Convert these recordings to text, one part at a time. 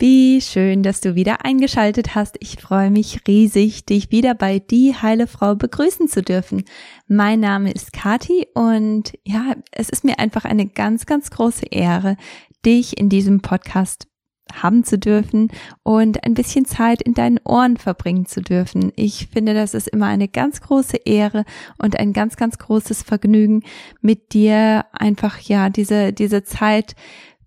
Wie schön, dass du wieder eingeschaltet hast. Ich freue mich riesig, dich wieder bei Die Heile Frau begrüßen zu dürfen. Mein Name ist Kati und ja, es ist mir einfach eine ganz, ganz große Ehre, dich in diesem Podcast haben zu dürfen und ein bisschen Zeit in deinen Ohren verbringen zu dürfen. Ich finde, das ist immer eine ganz große Ehre und ein ganz, ganz großes Vergnügen, mit dir einfach, ja, diese, diese Zeit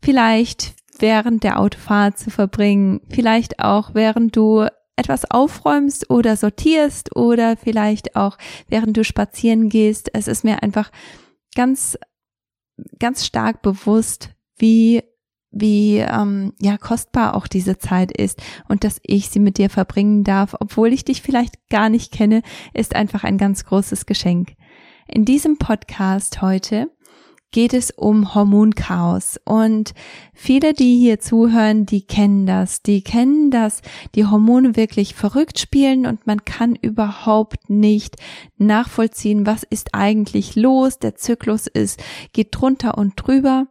vielleicht während der Autofahrt zu verbringen, vielleicht auch während du etwas aufräumst oder sortierst oder vielleicht auch während du spazieren gehst. Es ist mir einfach ganz, ganz stark bewusst, wie wie ähm, ja kostbar auch diese Zeit ist und dass ich sie mit dir verbringen darf, obwohl ich dich vielleicht gar nicht kenne, ist einfach ein ganz großes Geschenk. In diesem Podcast heute geht es um Hormonchaos. Und viele, die hier zuhören, die kennen das. Die kennen, dass die Hormone wirklich verrückt spielen und man kann überhaupt nicht nachvollziehen, was ist eigentlich los. Der Zyklus ist, geht drunter und drüber.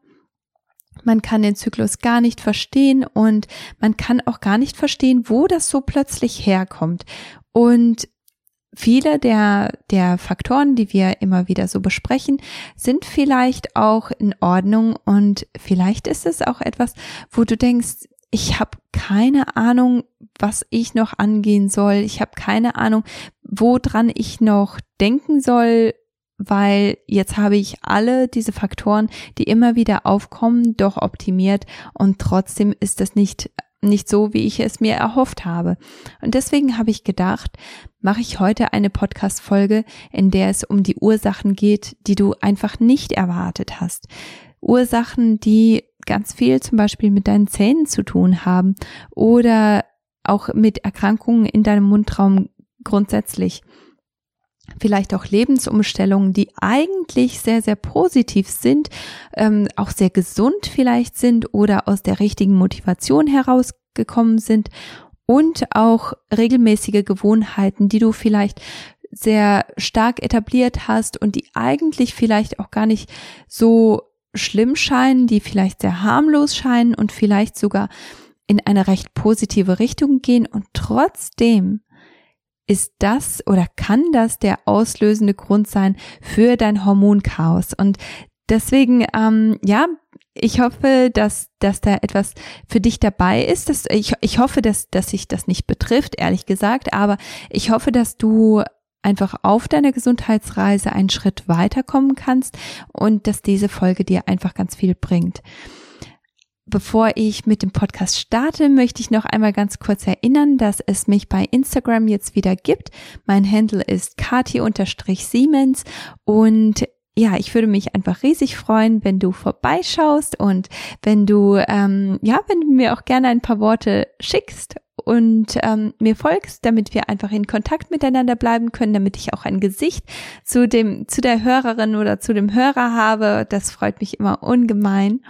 Man kann den Zyklus gar nicht verstehen und man kann auch gar nicht verstehen, wo das so plötzlich herkommt. Und viele der, der Faktoren, die wir immer wieder so besprechen, sind vielleicht auch in Ordnung und vielleicht ist es auch etwas, wo du denkst, ich habe keine Ahnung, was ich noch angehen soll. Ich habe keine Ahnung, woran ich noch denken soll, weil jetzt habe ich alle diese Faktoren, die immer wieder aufkommen, doch optimiert und trotzdem ist das nicht nicht so, wie ich es mir erhofft habe. Und deswegen habe ich gedacht, mache ich heute eine Podcast-Folge, in der es um die Ursachen geht, die du einfach nicht erwartet hast. Ursachen, die ganz viel zum Beispiel mit deinen Zähnen zu tun haben oder auch mit Erkrankungen in deinem Mundraum grundsätzlich vielleicht auch Lebensumstellungen, die eigentlich sehr, sehr positiv sind, ähm, auch sehr gesund vielleicht sind oder aus der richtigen Motivation herausgekommen sind und auch regelmäßige Gewohnheiten, die du vielleicht sehr stark etabliert hast und die eigentlich vielleicht auch gar nicht so schlimm scheinen, die vielleicht sehr harmlos scheinen und vielleicht sogar in eine recht positive Richtung gehen und trotzdem ist das oder kann das der auslösende Grund sein für dein Hormonchaos. Und deswegen, ähm, ja, ich hoffe, dass, dass da etwas für dich dabei ist. Dass, ich, ich hoffe, dass, dass sich das nicht betrifft, ehrlich gesagt, aber ich hoffe, dass du einfach auf deiner Gesundheitsreise einen Schritt weiterkommen kannst und dass diese Folge dir einfach ganz viel bringt. Bevor ich mit dem Podcast starte, möchte ich noch einmal ganz kurz erinnern, dass es mich bei Instagram jetzt wieder gibt. Mein Handle ist kati-siemens und ja, ich würde mich einfach riesig freuen, wenn du vorbeischaust und wenn du, ähm, ja, wenn du mir auch gerne ein paar Worte schickst und ähm, mir folgst, damit wir einfach in Kontakt miteinander bleiben können, damit ich auch ein Gesicht zu dem, zu der Hörerin oder zu dem Hörer habe. Das freut mich immer ungemein.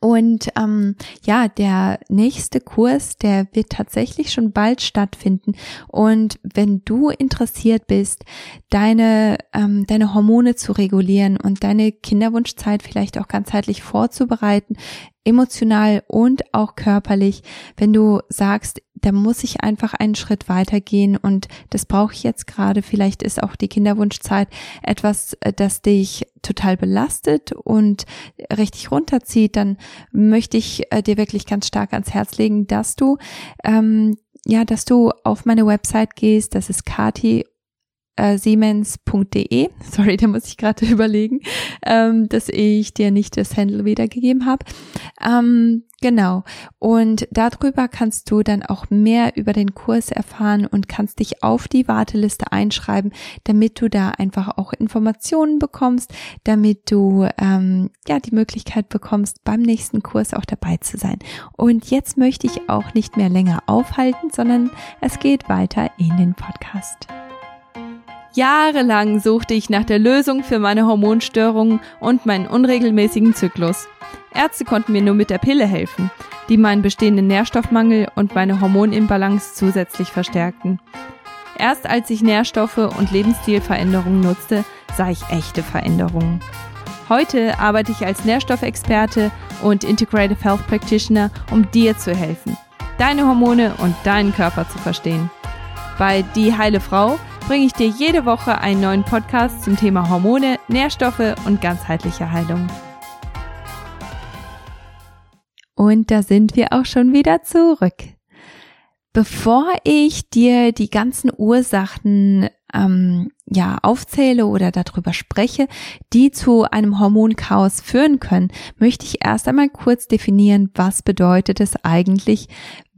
Und ähm, ja, der nächste Kurs, der wird tatsächlich schon bald stattfinden. Und wenn du interessiert bist, deine, ähm, deine Hormone zu regulieren und deine Kinderwunschzeit vielleicht auch ganzheitlich vorzubereiten, emotional und auch körperlich, wenn du sagst, da muss ich einfach einen Schritt weitergehen und das brauche ich jetzt gerade. Vielleicht ist auch die Kinderwunschzeit etwas, äh, das dich total belastet und richtig runterzieht. Dann möchte ich äh, dir wirklich ganz stark ans Herz legen, dass du ähm, ja, dass du auf meine Website gehst. Das ist Kati äh, siemens.de. Sorry, da muss ich gerade überlegen, ähm, dass ich dir nicht das Handle wiedergegeben habe. Ähm, genau. Und darüber kannst du dann auch mehr über den Kurs erfahren und kannst dich auf die Warteliste einschreiben, damit du da einfach auch Informationen bekommst, damit du ähm, ja die Möglichkeit bekommst, beim nächsten Kurs auch dabei zu sein. Und jetzt möchte ich auch nicht mehr länger aufhalten, sondern es geht weiter in den Podcast. Jahrelang suchte ich nach der Lösung für meine Hormonstörungen und meinen unregelmäßigen Zyklus. Ärzte konnten mir nur mit der Pille helfen, die meinen bestehenden Nährstoffmangel und meine Hormonimbalance zusätzlich verstärkten. Erst als ich Nährstoffe und Lebensstilveränderungen nutzte, sah ich echte Veränderungen. Heute arbeite ich als Nährstoffexperte und Integrative Health Practitioner, um dir zu helfen, deine Hormone und deinen Körper zu verstehen. Bei Die Heile Frau bringe ich dir jede Woche einen neuen Podcast zum Thema Hormone, Nährstoffe und ganzheitliche Heilung. Und da sind wir auch schon wieder zurück. Bevor ich dir die ganzen Ursachen ähm, ja aufzähle oder darüber spreche, die zu einem Hormonchaos führen können, möchte ich erst einmal kurz definieren, was bedeutet es eigentlich,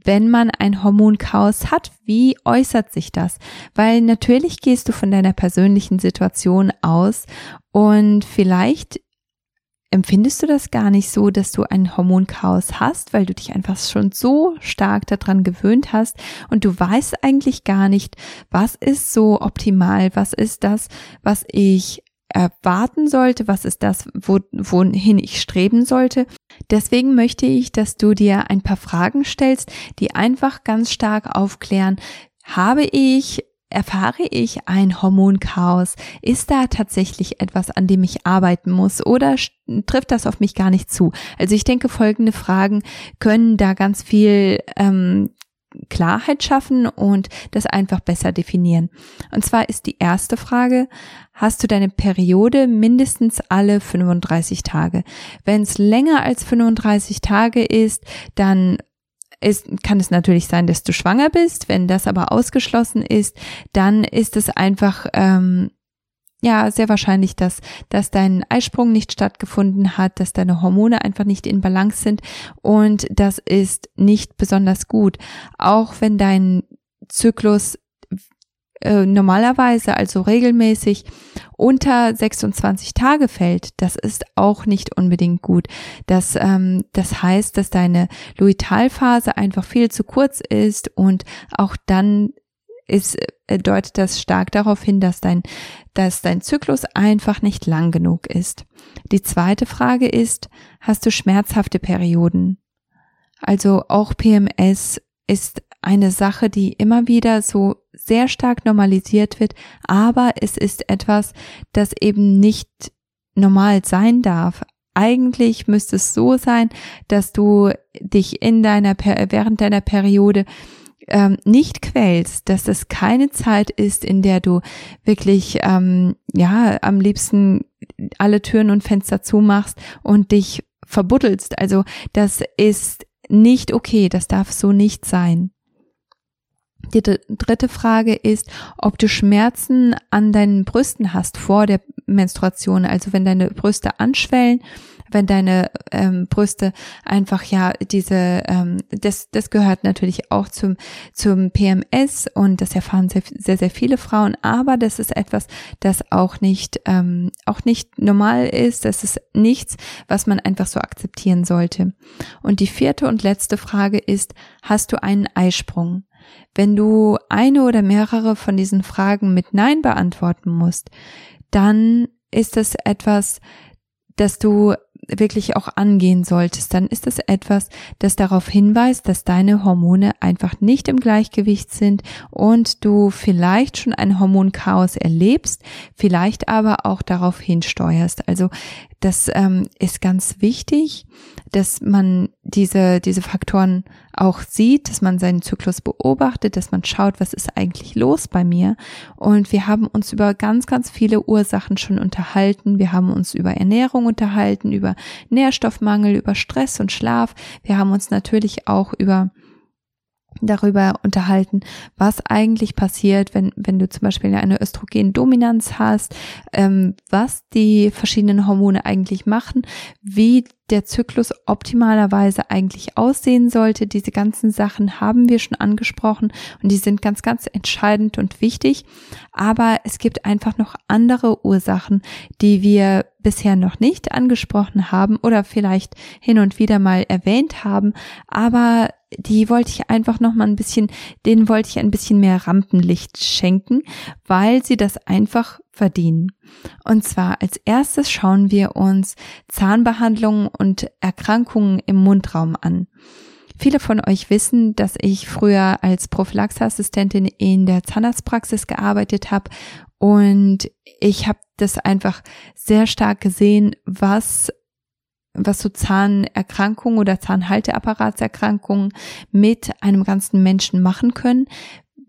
wenn man ein Hormonchaos hat, wie äußert sich das? Weil natürlich gehst du von deiner persönlichen Situation aus und vielleicht empfindest du das gar nicht so, dass du ein Hormonchaos hast, weil du dich einfach schon so stark daran gewöhnt hast und du weißt eigentlich gar nicht, was ist so optimal, was ist das, was ich erwarten sollte, was ist das, wo, wohin ich streben sollte. Deswegen möchte ich, dass du dir ein paar Fragen stellst, die einfach ganz stark aufklären, habe ich Erfahre ich ein Hormonchaos? Ist da tatsächlich etwas, an dem ich arbeiten muss oder trifft das auf mich gar nicht zu? Also ich denke, folgende Fragen können da ganz viel ähm, Klarheit schaffen und das einfach besser definieren. Und zwar ist die erste Frage, hast du deine Periode mindestens alle 35 Tage? Wenn es länger als 35 Tage ist, dann ist, kann es natürlich sein, dass du schwanger bist. Wenn das aber ausgeschlossen ist, dann ist es einfach ähm, ja sehr wahrscheinlich, dass dass dein Eisprung nicht stattgefunden hat, dass deine Hormone einfach nicht in Balance sind und das ist nicht besonders gut. Auch wenn dein Zyklus äh, normalerweise, also regelmäßig, unter 26 Tage fällt, das ist auch nicht unbedingt gut. Das, ähm, das heißt, dass deine Luitalphase einfach viel zu kurz ist und auch dann ist, äh, deutet das stark darauf hin, dass dein, dass dein Zyklus einfach nicht lang genug ist. Die zweite Frage ist, hast du schmerzhafte Perioden? Also auch PMS ist eine Sache, die immer wieder so sehr stark normalisiert wird, aber es ist etwas, das eben nicht normal sein darf. Eigentlich müsste es so sein, dass du dich in deiner während deiner Periode ähm, nicht quälst, dass es keine Zeit ist, in der du wirklich ähm, ja am liebsten alle Türen und Fenster zumachst und dich verbuddelst. Also das ist nicht okay, das darf so nicht sein. Die dritte Frage ist, ob du Schmerzen an deinen Brüsten hast vor der Menstruation, also wenn deine Brüste anschwellen, wenn deine ähm, Brüste einfach ja diese, ähm, das, das gehört natürlich auch zum, zum PMS und das erfahren sehr, sehr, sehr viele Frauen, aber das ist etwas, das auch nicht, ähm, auch nicht normal ist, das ist nichts, was man einfach so akzeptieren sollte. Und die vierte und letzte Frage ist, hast du einen Eisprung? Wenn du eine oder mehrere von diesen Fragen mit Nein beantworten musst, dann ist es etwas, das du wirklich auch angehen solltest, dann ist es etwas, das darauf hinweist, dass deine Hormone einfach nicht im Gleichgewicht sind und du vielleicht schon ein Hormonchaos erlebst, vielleicht aber auch darauf hinsteuerst. Also das ähm, ist ganz wichtig, dass man diese, diese Faktoren auch sieht, dass man seinen Zyklus beobachtet, dass man schaut, was ist eigentlich los bei mir. Und wir haben uns über ganz, ganz viele Ursachen schon unterhalten. Wir haben uns über Ernährung unterhalten, über Nährstoffmangel, über Stress und Schlaf. Wir haben uns natürlich auch über darüber unterhalten, was eigentlich passiert, wenn, wenn du zum Beispiel eine Östrogendominanz hast, ähm, was die verschiedenen Hormone eigentlich machen, wie der Zyklus optimalerweise eigentlich aussehen sollte. Diese ganzen Sachen haben wir schon angesprochen und die sind ganz, ganz entscheidend und wichtig. Aber es gibt einfach noch andere Ursachen, die wir bisher noch nicht angesprochen haben oder vielleicht hin und wieder mal erwähnt haben, aber die wollte ich einfach noch mal ein bisschen, denen wollte ich ein bisschen mehr Rampenlicht schenken, weil sie das einfach verdienen. Und zwar als erstes schauen wir uns Zahnbehandlungen und Erkrankungen im Mundraum an. Viele von euch wissen, dass ich früher als Prophylaxeassistentin in der Zahnarztpraxis gearbeitet habe und ich habe das einfach sehr stark gesehen, was was so Zahnerkrankungen oder Zahnhalteapparatserkrankungen mit einem ganzen Menschen machen können,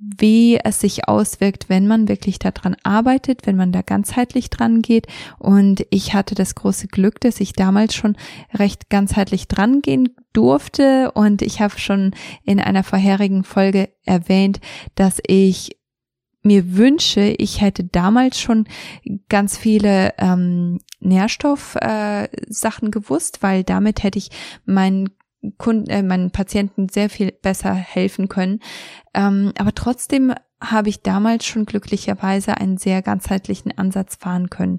wie es sich auswirkt, wenn man wirklich daran arbeitet, wenn man da ganzheitlich dran geht. Und ich hatte das große Glück, dass ich damals schon recht ganzheitlich dran gehen durfte. Und ich habe schon in einer vorherigen Folge erwähnt, dass ich mir wünsche, ich hätte damals schon ganz viele ähm, Nährstoffsachen äh, gewusst, weil damit hätte ich meinen Kunden, äh, meinen Patienten sehr viel besser helfen können. Ähm, aber trotzdem habe ich damals schon glücklicherweise einen sehr ganzheitlichen Ansatz fahren können.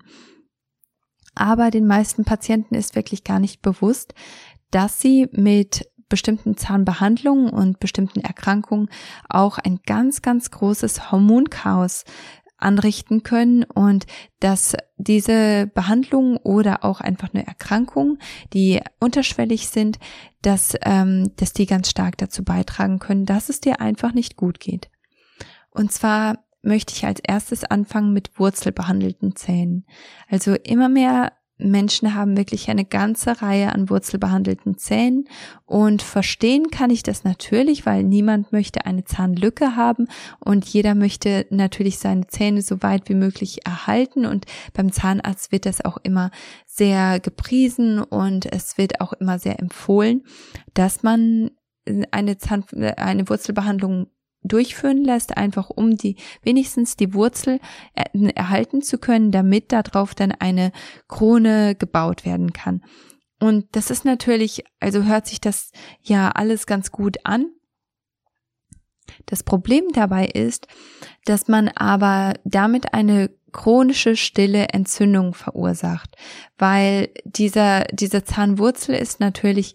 Aber den meisten Patienten ist wirklich gar nicht bewusst, dass sie mit bestimmten Zahnbehandlungen und bestimmten Erkrankungen auch ein ganz, ganz großes Hormonchaos anrichten können und dass diese Behandlungen oder auch einfach eine Erkrankung, die unterschwellig sind, dass, ähm, dass die ganz stark dazu beitragen können, dass es dir einfach nicht gut geht. Und zwar möchte ich als erstes anfangen mit wurzelbehandelten Zähnen. Also immer mehr Menschen haben wirklich eine ganze Reihe an wurzelbehandelten Zähnen. Und verstehen kann ich das natürlich, weil niemand möchte eine Zahnlücke haben. Und jeder möchte natürlich seine Zähne so weit wie möglich erhalten. Und beim Zahnarzt wird das auch immer sehr gepriesen und es wird auch immer sehr empfohlen, dass man eine Zahn, eine Wurzelbehandlung durchführen lässt, einfach um die wenigstens die Wurzel erhalten zu können, damit darauf dann eine Krone gebaut werden kann. Und das ist natürlich, also hört sich das ja alles ganz gut an. Das Problem dabei ist, dass man aber damit eine chronische stille Entzündung verursacht, weil dieser, diese Zahnwurzel ist natürlich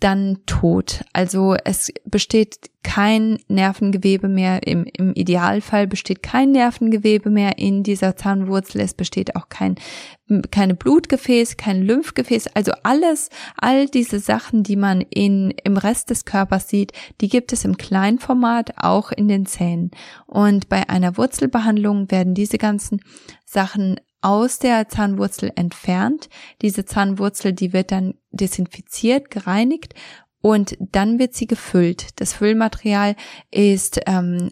dann tot. Also es besteht kein Nervengewebe mehr, im, im Idealfall besteht kein Nervengewebe mehr in dieser Zahnwurzel, es besteht auch kein, keine Blutgefäß, kein Lymphgefäß, also alles, all diese Sachen, die man in, im Rest des Körpers sieht, die gibt es im Kleinformat auch in den Zähnen. Und bei einer Wurzelbehandlung werden diese ganzen Sachen aus der Zahnwurzel entfernt. Diese Zahnwurzel, die wird dann desinfiziert, gereinigt und dann wird sie gefüllt. Das Füllmaterial ist ähm,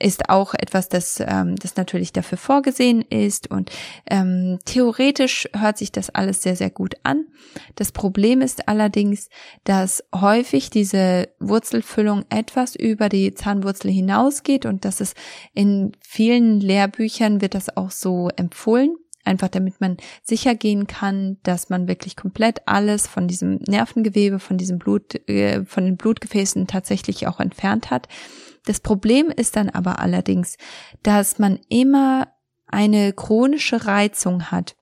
ist auch etwas, das, ähm, das natürlich dafür vorgesehen ist und ähm, theoretisch hört sich das alles sehr, sehr gut an. Das Problem ist allerdings, dass häufig diese Wurzelfüllung etwas über die Zahnwurzel hinausgeht und dass es in vielen Lehrbüchern wird das auch so empfohlen. Einfach damit man sicher gehen kann, dass man wirklich komplett alles von diesem Nervengewebe, von diesem Blut, äh, von den Blutgefäßen tatsächlich auch entfernt hat. Das Problem ist dann aber allerdings, dass man immer eine chronische Reizung hat.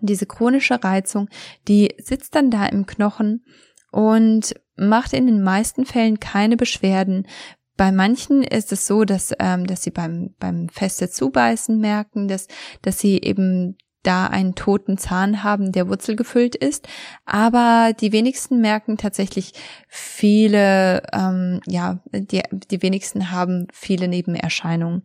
Und diese chronische Reizung, die sitzt dann da im Knochen und macht in den meisten Fällen keine Beschwerden. Bei manchen ist es so, dass, ähm, dass sie beim, beim feste Zubeißen merken, dass, dass sie eben da einen toten Zahn haben, der wurzelgefüllt ist. Aber die wenigsten merken tatsächlich viele, ähm, ja, die, die wenigsten haben viele Nebenerscheinungen.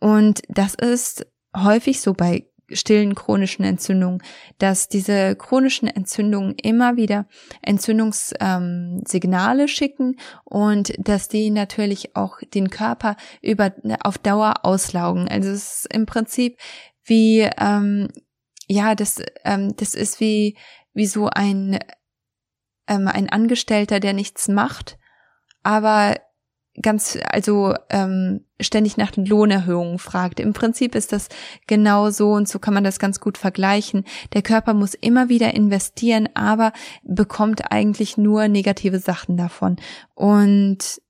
Und das ist häufig so bei stillen chronischen Entzündungen, dass diese chronischen Entzündungen immer wieder Entzündungssignale ähm, schicken und dass die natürlich auch den Körper über auf Dauer auslaugen. Also es ist im Prinzip wie ähm, ja, das ähm, das ist wie wie so ein ähm, ein Angestellter, der nichts macht, aber ganz, also ähm, ständig nach Lohnerhöhungen fragt. Im Prinzip ist das genau so und so kann man das ganz gut vergleichen. Der Körper muss immer wieder investieren, aber bekommt eigentlich nur negative Sachen davon. Und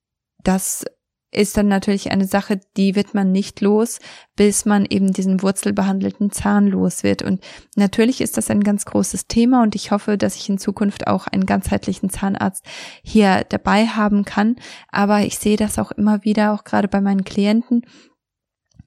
das ist dann natürlich eine Sache, die wird man nicht los, bis man eben diesen wurzelbehandelten Zahn los wird. Und natürlich ist das ein ganz großes Thema und ich hoffe, dass ich in Zukunft auch einen ganzheitlichen Zahnarzt hier dabei haben kann. Aber ich sehe das auch immer wieder, auch gerade bei meinen Klienten,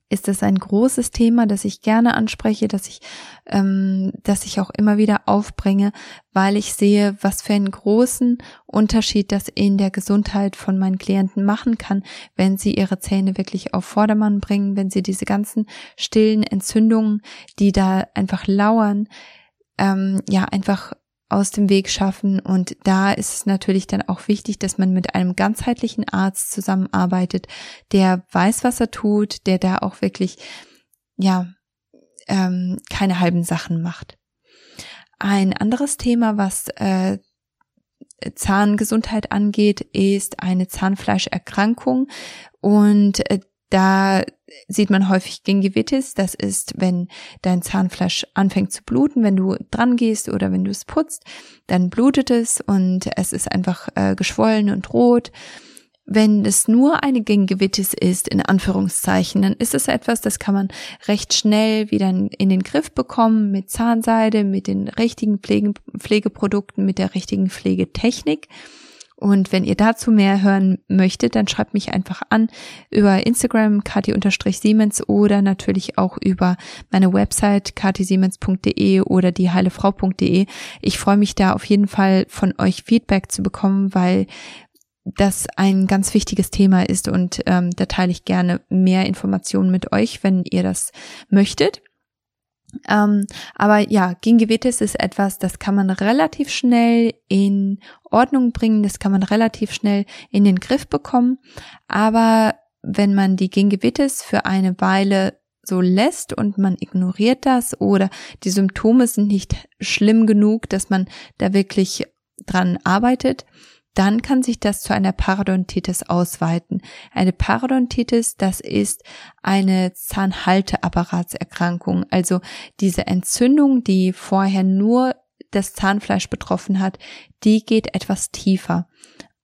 ist es ein großes Thema, das ich gerne anspreche, dass ich, ähm, dass ich auch immer wieder aufbringe, weil ich sehe, was für einen großen Unterschied das in der Gesundheit von meinen Klienten machen kann, wenn sie ihre Zähne wirklich auf Vordermann bringen, wenn sie diese ganzen stillen Entzündungen, die da einfach lauern, ähm, ja einfach aus dem Weg schaffen. Und da ist es natürlich dann auch wichtig, dass man mit einem ganzheitlichen Arzt zusammenarbeitet, der weiß, was er tut, der da auch wirklich, ja, ähm, keine halben Sachen macht. Ein anderes Thema, was äh, Zahngesundheit angeht, ist eine Zahnfleischerkrankung und äh, da sieht man häufig Gingivitis. Das ist, wenn dein Zahnfleisch anfängt zu bluten, wenn du dran gehst oder wenn du es putzt, dann blutet es und es ist einfach äh, geschwollen und rot. Wenn es nur eine Gingivitis ist, in Anführungszeichen, dann ist es etwas, das kann man recht schnell wieder in den Griff bekommen mit Zahnseide, mit den richtigen Pflege, Pflegeprodukten, mit der richtigen Pflegetechnik. Und wenn ihr dazu mehr hören möchtet, dann schreibt mich einfach an über Instagram kati-siemens oder natürlich auch über meine Website katisiemens.de oder dieheilefrau.de. Ich freue mich da auf jeden Fall von euch Feedback zu bekommen, weil das ein ganz wichtiges Thema ist und ähm, da teile ich gerne mehr Informationen mit euch, wenn ihr das möchtet. Ähm, aber ja, Gingivitis ist etwas, das kann man relativ schnell in Ordnung bringen, das kann man relativ schnell in den Griff bekommen. Aber wenn man die Gingivitis für eine Weile so lässt und man ignoriert das oder die Symptome sind nicht schlimm genug, dass man da wirklich dran arbeitet, dann kann sich das zu einer Parodontitis ausweiten. Eine Parodontitis, das ist eine Zahnhalteapparatserkrankung, also diese Entzündung, die vorher nur das Zahnfleisch betroffen hat, die geht etwas tiefer.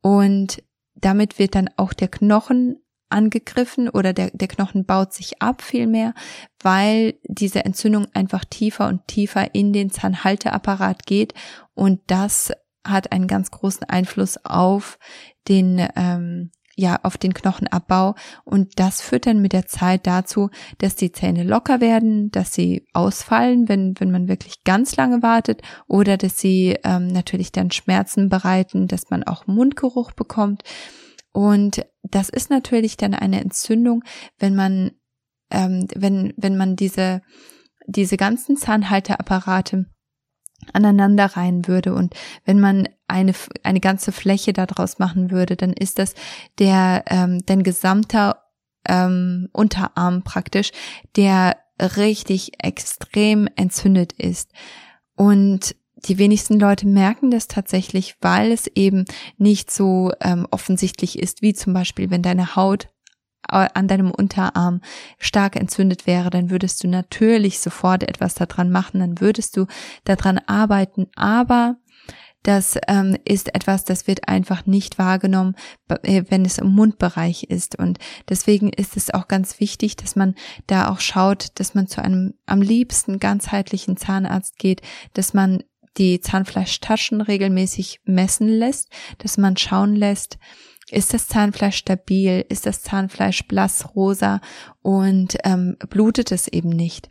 Und damit wird dann auch der Knochen angegriffen oder der, der Knochen baut sich ab vielmehr, weil diese Entzündung einfach tiefer und tiefer in den Zahnhalteapparat geht und das hat einen ganz großen Einfluss auf den ähm, ja auf den Knochenabbau. Und das führt dann mit der Zeit dazu, dass die Zähne locker werden, dass sie ausfallen, wenn wenn man wirklich ganz lange wartet. Oder dass sie ähm, natürlich dann Schmerzen bereiten, dass man auch Mundgeruch bekommt. Und das ist natürlich dann eine Entzündung, wenn man ähm, wenn wenn man diese diese ganzen Zahnhalteapparate aneinander rein würde. Und wenn man eine eine ganze Fläche daraus machen würde, dann ist das der ähm, dein gesamter ähm, Unterarm praktisch, der richtig extrem entzündet ist. Und die wenigsten Leute merken das tatsächlich, weil es eben nicht so ähm, offensichtlich ist, wie zum Beispiel, wenn deine Haut an deinem Unterarm stark entzündet wäre, dann würdest du natürlich sofort etwas daran machen, dann würdest du daran arbeiten, aber das ähm, ist etwas, das wird einfach nicht wahrgenommen, äh, wenn es im Mundbereich ist. Und deswegen ist es auch ganz wichtig, dass man da auch schaut, dass man zu einem am liebsten ganzheitlichen Zahnarzt geht, dass man die Zahnfleischtaschen regelmäßig messen lässt, dass man schauen lässt, ist das Zahnfleisch stabil? Ist das Zahnfleisch blass rosa und ähm, blutet es eben nicht?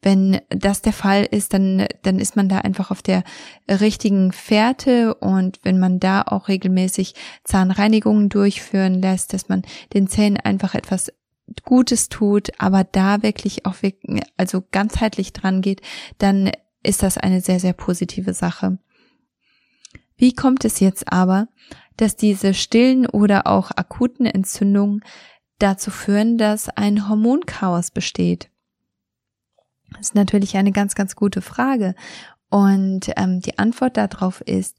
Wenn das der Fall ist, dann, dann ist man da einfach auf der richtigen Fährte und wenn man da auch regelmäßig Zahnreinigungen durchführen lässt, dass man den Zähnen einfach etwas Gutes tut, aber da wirklich auch wirklich, also ganzheitlich dran geht, dann ist das eine sehr, sehr positive Sache. Wie kommt es jetzt aber, dass diese stillen oder auch akuten Entzündungen dazu führen, dass ein Hormonchaos besteht? Das ist natürlich eine ganz, ganz gute Frage. Und ähm, die Antwort darauf ist,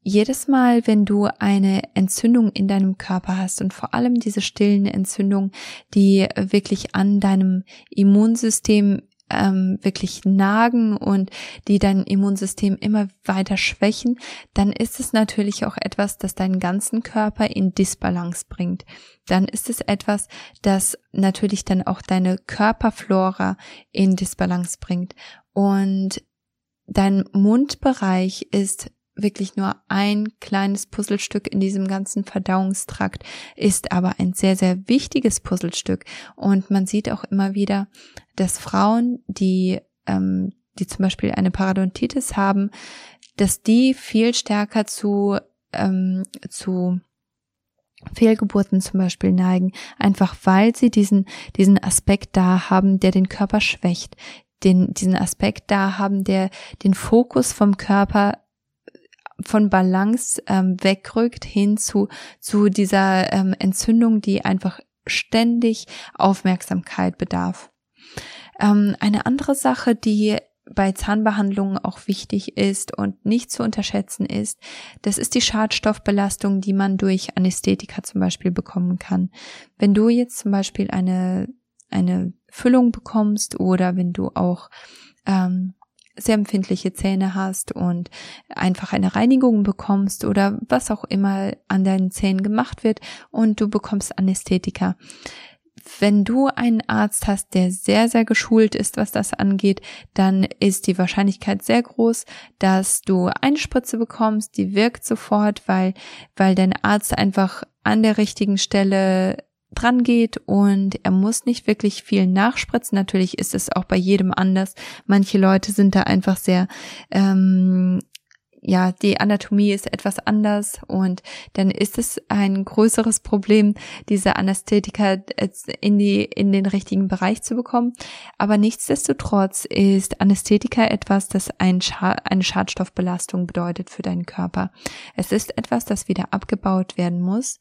jedes Mal, wenn du eine Entzündung in deinem Körper hast und vor allem diese stillen Entzündungen, die wirklich an deinem Immunsystem ähm, wirklich nagen und die dein Immunsystem immer weiter schwächen, dann ist es natürlich auch etwas, das deinen ganzen Körper in Disbalance bringt. Dann ist es etwas, das natürlich dann auch deine Körperflora in Disbalance bringt. Und dein Mundbereich ist wirklich nur ein kleines Puzzlestück in diesem ganzen Verdauungstrakt, ist aber ein sehr, sehr wichtiges Puzzlestück. Und man sieht auch immer wieder, dass Frauen, die, ähm, die zum Beispiel eine Parodontitis haben, dass die viel stärker zu, ähm, zu Fehlgeburten zum Beispiel neigen, einfach weil sie diesen, diesen Aspekt da haben, der den Körper schwächt, den, diesen Aspekt da haben, der den Fokus vom Körper von Balance ähm, wegrückt hin zu, zu dieser ähm, Entzündung, die einfach ständig Aufmerksamkeit bedarf. Ähm, eine andere Sache, die bei Zahnbehandlungen auch wichtig ist und nicht zu unterschätzen ist, das ist die Schadstoffbelastung, die man durch Anästhetika zum Beispiel bekommen kann. Wenn du jetzt zum Beispiel eine, eine Füllung bekommst oder wenn du auch ähm, sehr empfindliche Zähne hast und einfach eine Reinigung bekommst oder was auch immer an deinen Zähnen gemacht wird und du bekommst Anästhetika wenn du einen Arzt hast, der sehr, sehr geschult ist, was das angeht, dann ist die Wahrscheinlichkeit sehr groß, dass du eine Spritze bekommst, die wirkt sofort, weil, weil dein Arzt einfach an der richtigen Stelle dran geht und er muss nicht wirklich viel nachspritzen. Natürlich ist es auch bei jedem anders. Manche Leute sind da einfach sehr ähm, ja, die Anatomie ist etwas anders und dann ist es ein größeres Problem, diese Anästhetika in die, in den richtigen Bereich zu bekommen. Aber nichtsdestotrotz ist Anästhetika etwas, das ein Schad, eine Schadstoffbelastung bedeutet für deinen Körper. Es ist etwas, das wieder abgebaut werden muss.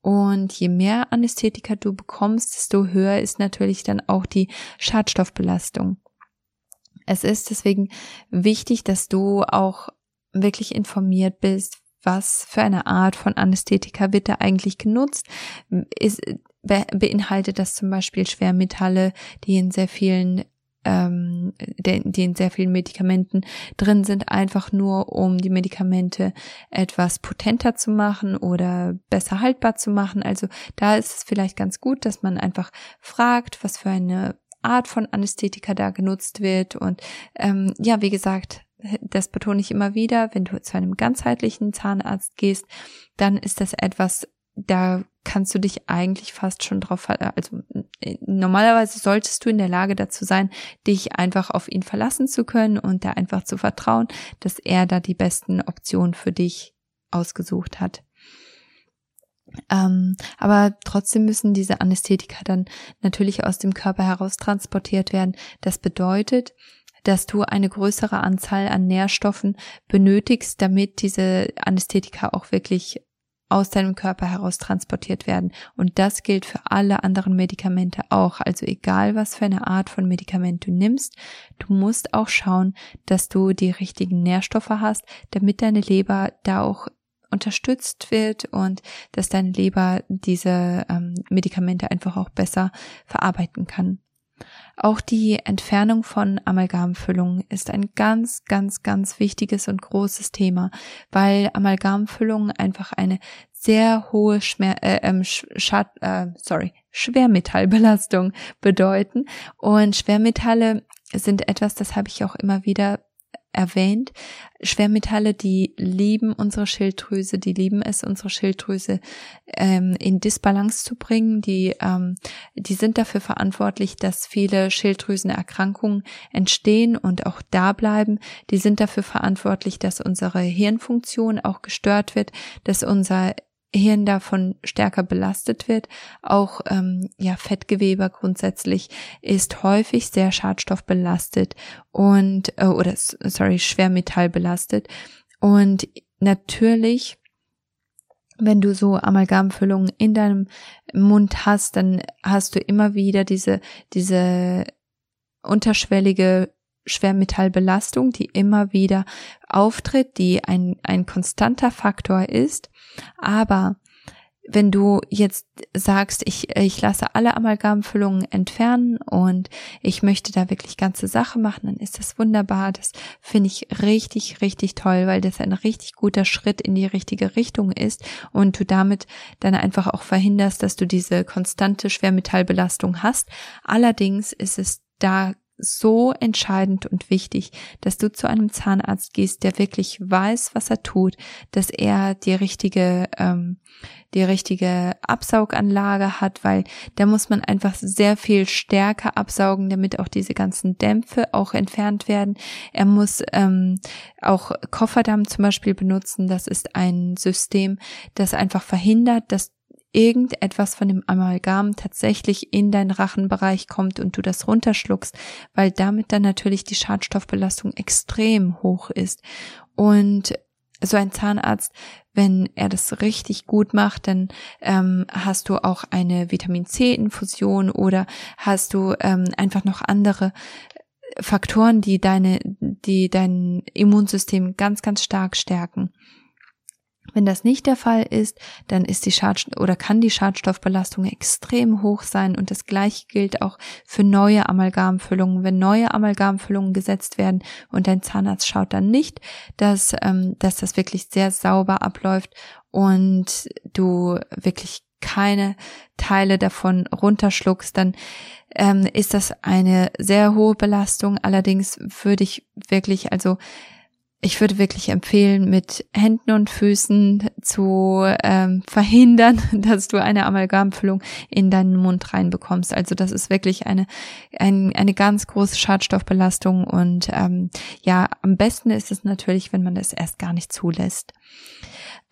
Und je mehr Anästhetika du bekommst, desto höher ist natürlich dann auch die Schadstoffbelastung. Es ist deswegen wichtig, dass du auch wirklich informiert bist, was für eine Art von Anästhetika wird da eigentlich genutzt. Ist, beinhaltet das zum Beispiel Schwermetalle, die in sehr vielen ähm, die in sehr vielen Medikamenten drin sind, einfach nur um die Medikamente etwas potenter zu machen oder besser haltbar zu machen. Also da ist es vielleicht ganz gut, dass man einfach fragt, was für eine Art von Anästhetika da genutzt wird. Und ähm, ja, wie gesagt, das betone ich immer wieder, wenn du zu einem ganzheitlichen Zahnarzt gehst, dann ist das etwas, da kannst du dich eigentlich fast schon drauf, also normalerweise solltest du in der Lage dazu sein, dich einfach auf ihn verlassen zu können und da einfach zu vertrauen, dass er da die besten Optionen für dich ausgesucht hat. Ähm, aber trotzdem müssen diese Anästhetika dann natürlich aus dem Körper heraus transportiert werden. Das bedeutet, dass du eine größere Anzahl an Nährstoffen benötigst, damit diese Anästhetika auch wirklich aus deinem Körper heraus transportiert werden. Und das gilt für alle anderen Medikamente auch. Also egal, was für eine Art von Medikament du nimmst, du musst auch schauen, dass du die richtigen Nährstoffe hast, damit deine Leber da auch unterstützt wird und dass deine Leber diese ähm, Medikamente einfach auch besser verarbeiten kann. Auch die Entfernung von Amalgamfüllungen ist ein ganz, ganz, ganz wichtiges und großes Thema, weil Amalgamfüllungen einfach eine sehr hohe Schmer äh, ähm, Schad äh, sorry, Schwermetallbelastung bedeuten. Und Schwermetalle sind etwas, das habe ich auch immer wieder erwähnt. Schwermetalle, die lieben unsere Schilddrüse, die lieben es, unsere Schilddrüse ähm, in Disbalance zu bringen. Die, ähm, die sind dafür verantwortlich, dass viele Schilddrüsenerkrankungen entstehen und auch da bleiben. Die sind dafür verantwortlich, dass unsere Hirnfunktion auch gestört wird, dass unser Hirn davon stärker belastet wird. Auch ähm, ja Fettgewebe grundsätzlich ist häufig sehr schadstoffbelastet und äh, oder sorry schwermetallbelastet und natürlich wenn du so Amalgamfüllungen in deinem Mund hast, dann hast du immer wieder diese diese unterschwellige Schwermetallbelastung, die immer wieder auftritt, die ein, ein konstanter Faktor ist. Aber wenn du jetzt sagst, ich, ich lasse alle Amalgamfüllungen entfernen und ich möchte da wirklich ganze Sache machen, dann ist das wunderbar. Das finde ich richtig, richtig toll, weil das ein richtig guter Schritt in die richtige Richtung ist und du damit dann einfach auch verhinderst, dass du diese konstante Schwermetallbelastung hast. Allerdings ist es da so entscheidend und wichtig, dass du zu einem Zahnarzt gehst, der wirklich weiß, was er tut, dass er die richtige, ähm, die richtige Absauganlage hat, weil da muss man einfach sehr viel stärker absaugen, damit auch diese ganzen Dämpfe auch entfernt werden. Er muss ähm, auch Kofferdamm zum Beispiel benutzen. Das ist ein System, das einfach verhindert, dass irgendetwas von dem Amalgam tatsächlich in deinen Rachenbereich kommt und du das runterschluckst, weil damit dann natürlich die Schadstoffbelastung extrem hoch ist. Und so ein Zahnarzt, wenn er das richtig gut macht, dann ähm, hast du auch eine Vitamin C-Infusion oder hast du ähm, einfach noch andere Faktoren, die deine, die dein Immunsystem ganz, ganz stark stärken. Wenn das nicht der Fall ist, dann ist die Schad oder kann die Schadstoffbelastung extrem hoch sein und das gleiche gilt auch für neue Amalgamfüllungen. Wenn neue Amalgamfüllungen gesetzt werden und dein Zahnarzt schaut dann nicht, dass, ähm, dass das wirklich sehr sauber abläuft und du wirklich keine Teile davon runterschluckst, dann ähm, ist das eine sehr hohe Belastung. Allerdings würde ich wirklich, also ich würde wirklich empfehlen, mit Händen und Füßen zu ähm, verhindern, dass du eine Amalgamfüllung in deinen Mund reinbekommst. Also das ist wirklich eine ein, eine ganz große Schadstoffbelastung und ähm, ja, am besten ist es natürlich, wenn man das erst gar nicht zulässt.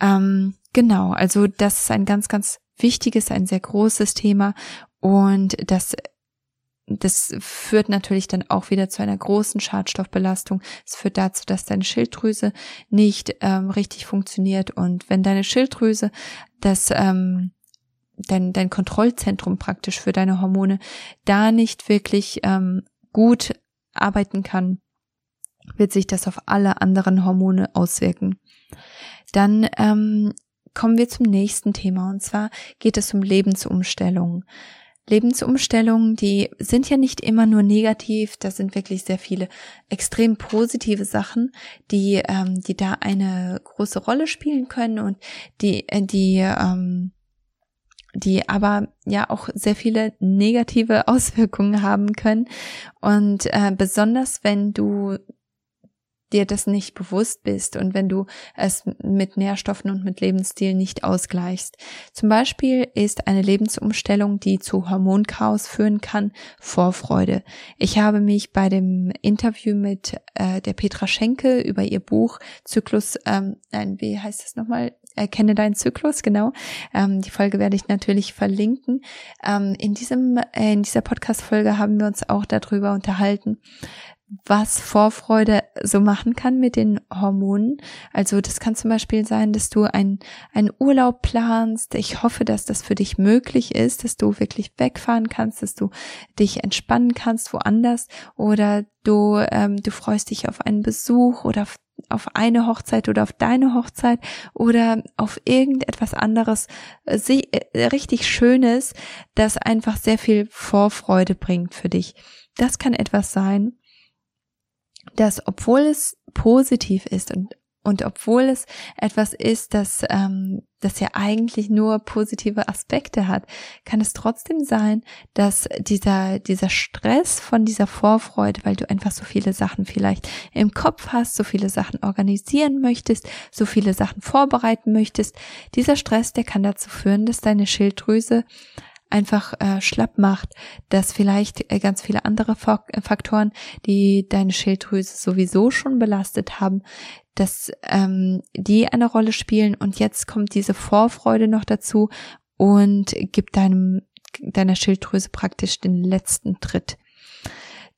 Ähm, genau, also das ist ein ganz ganz wichtiges, ein sehr großes Thema und das das führt natürlich dann auch wieder zu einer großen Schadstoffbelastung. Es führt dazu, dass deine Schilddrüse nicht ähm, richtig funktioniert. Und wenn deine Schilddrüse das ähm, dein, dein Kontrollzentrum praktisch für deine Hormone da nicht wirklich ähm, gut arbeiten kann, wird sich das auf alle anderen Hormone auswirken. Dann ähm, kommen wir zum nächsten Thema und zwar geht es um Lebensumstellung. Lebensumstellungen, die sind ja nicht immer nur negativ, da sind wirklich sehr viele extrem positive Sachen, die, ähm, die da eine große Rolle spielen können und die, äh, die, ähm, die aber ja auch sehr viele negative Auswirkungen haben können. Und äh, besonders wenn du dir das nicht bewusst bist und wenn du es mit Nährstoffen und mit Lebensstil nicht ausgleichst. Zum Beispiel ist eine Lebensumstellung, die zu Hormonchaos führen kann, Vorfreude. Ich habe mich bei dem Interview mit äh, der Petra Schenke über ihr Buch Zyklus, ähm, nein, wie heißt es nochmal? Erkenne deinen Zyklus, genau. Ähm, die Folge werde ich natürlich verlinken. Ähm, in diesem, äh, in dieser Podcast-Folge haben wir uns auch darüber unterhalten, was Vorfreude so machen kann mit den Hormonen. Also das kann zum Beispiel sein, dass du einen Urlaub planst. Ich hoffe, dass das für dich möglich ist, dass du wirklich wegfahren kannst, dass du dich entspannen kannst woanders oder du, ähm, du freust dich auf einen Besuch oder auf, auf eine Hochzeit oder auf deine Hochzeit oder auf irgendetwas anderes äh, äh, richtig Schönes, das einfach sehr viel Vorfreude bringt für dich. Das kann etwas sein, dass obwohl es positiv ist und und obwohl es etwas ist, das, ähm, das ja eigentlich nur positive Aspekte hat, kann es trotzdem sein, dass dieser, dieser Stress von dieser Vorfreude, weil du einfach so viele Sachen vielleicht im Kopf hast, so viele Sachen organisieren möchtest, so viele Sachen vorbereiten möchtest, dieser Stress, der kann dazu führen, dass deine Schilddrüse einfach äh, schlapp macht, dass vielleicht äh, ganz viele andere äh, Faktoren, die deine Schilddrüse sowieso schon belastet haben, dass ähm, die eine Rolle spielen und jetzt kommt diese Vorfreude noch dazu und gibt deinem deiner Schilddrüse praktisch den letzten Tritt.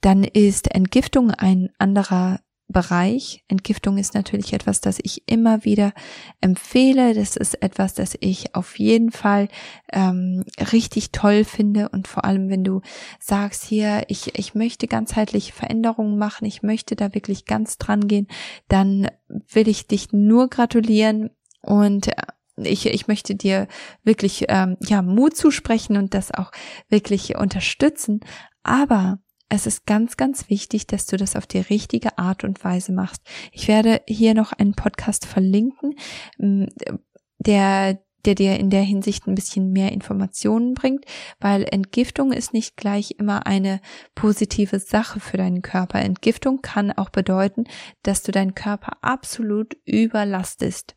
Dann ist Entgiftung ein anderer Bereich. Entgiftung ist natürlich etwas, das ich immer wieder empfehle. Das ist etwas, das ich auf jeden Fall ähm, richtig toll finde. Und vor allem, wenn du sagst, hier, ich, ich möchte ganzheitliche Veränderungen machen, ich möchte da wirklich ganz dran gehen, dann will ich dich nur gratulieren und ich, ich möchte dir wirklich ähm, ja Mut zusprechen und das auch wirklich unterstützen. Aber es ist ganz, ganz wichtig, dass du das auf die richtige Art und Weise machst. Ich werde hier noch einen Podcast verlinken, der der dir in der Hinsicht ein bisschen mehr Informationen bringt, weil Entgiftung ist nicht gleich immer eine positive Sache für deinen Körper. Entgiftung kann auch bedeuten, dass du deinen Körper absolut überlastest